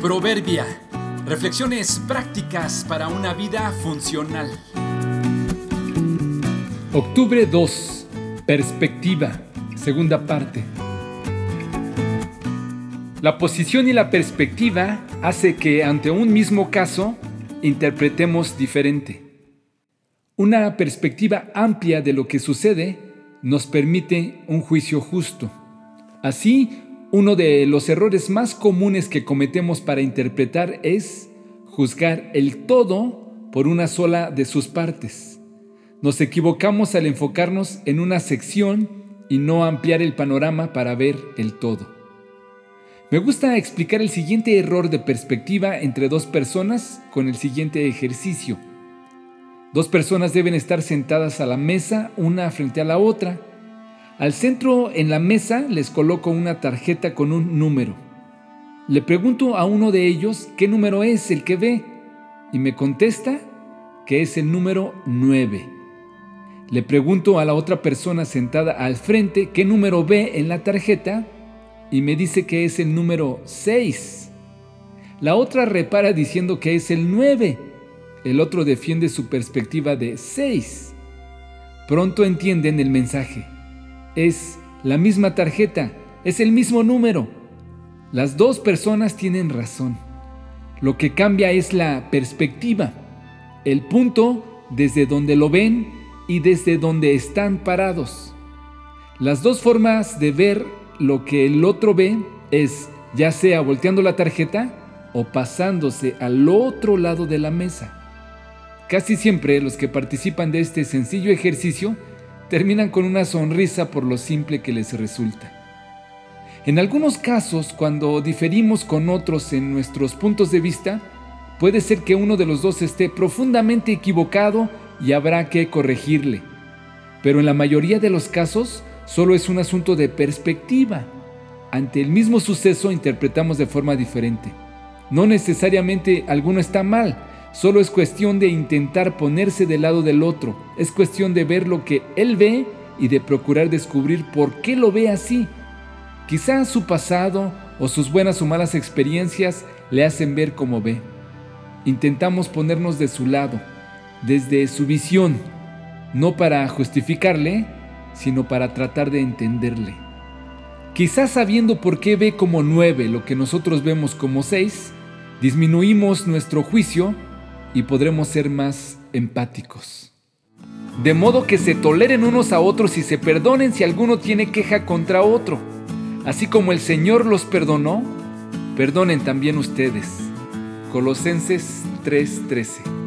Proverbia. Reflexiones prácticas para una vida funcional. Octubre 2. Perspectiva. Segunda parte. La posición y la perspectiva hace que ante un mismo caso interpretemos diferente. Una perspectiva amplia de lo que sucede nos permite un juicio justo. Así, uno de los errores más comunes que cometemos para interpretar es juzgar el todo por una sola de sus partes. Nos equivocamos al enfocarnos en una sección y no ampliar el panorama para ver el todo. Me gusta explicar el siguiente error de perspectiva entre dos personas con el siguiente ejercicio. Dos personas deben estar sentadas a la mesa una frente a la otra al centro en la mesa les coloco una tarjeta con un número. Le pregunto a uno de ellos qué número es el que ve y me contesta que es el número 9. Le pregunto a la otra persona sentada al frente qué número ve en la tarjeta y me dice que es el número 6. La otra repara diciendo que es el 9. El otro defiende su perspectiva de 6. Pronto entienden el mensaje es la misma tarjeta, es el mismo número. Las dos personas tienen razón. Lo que cambia es la perspectiva, el punto desde donde lo ven y desde donde están parados. Las dos formas de ver lo que el otro ve es ya sea volteando la tarjeta o pasándose al otro lado de la mesa. Casi siempre los que participan de este sencillo ejercicio terminan con una sonrisa por lo simple que les resulta. En algunos casos, cuando diferimos con otros en nuestros puntos de vista, puede ser que uno de los dos esté profundamente equivocado y habrá que corregirle. Pero en la mayoría de los casos, solo es un asunto de perspectiva. Ante el mismo suceso interpretamos de forma diferente. No necesariamente alguno está mal, Solo es cuestión de intentar ponerse del lado del otro. Es cuestión de ver lo que él ve y de procurar descubrir por qué lo ve así. Quizás su pasado o sus buenas o malas experiencias le hacen ver como ve. Intentamos ponernos de su lado, desde su visión, no para justificarle, sino para tratar de entenderle. Quizás sabiendo por qué ve como nueve lo que nosotros vemos como seis, disminuimos nuestro juicio y podremos ser más empáticos. De modo que se toleren unos a otros y se perdonen si alguno tiene queja contra otro. Así como el Señor los perdonó, perdonen también ustedes. Colosenses 3:13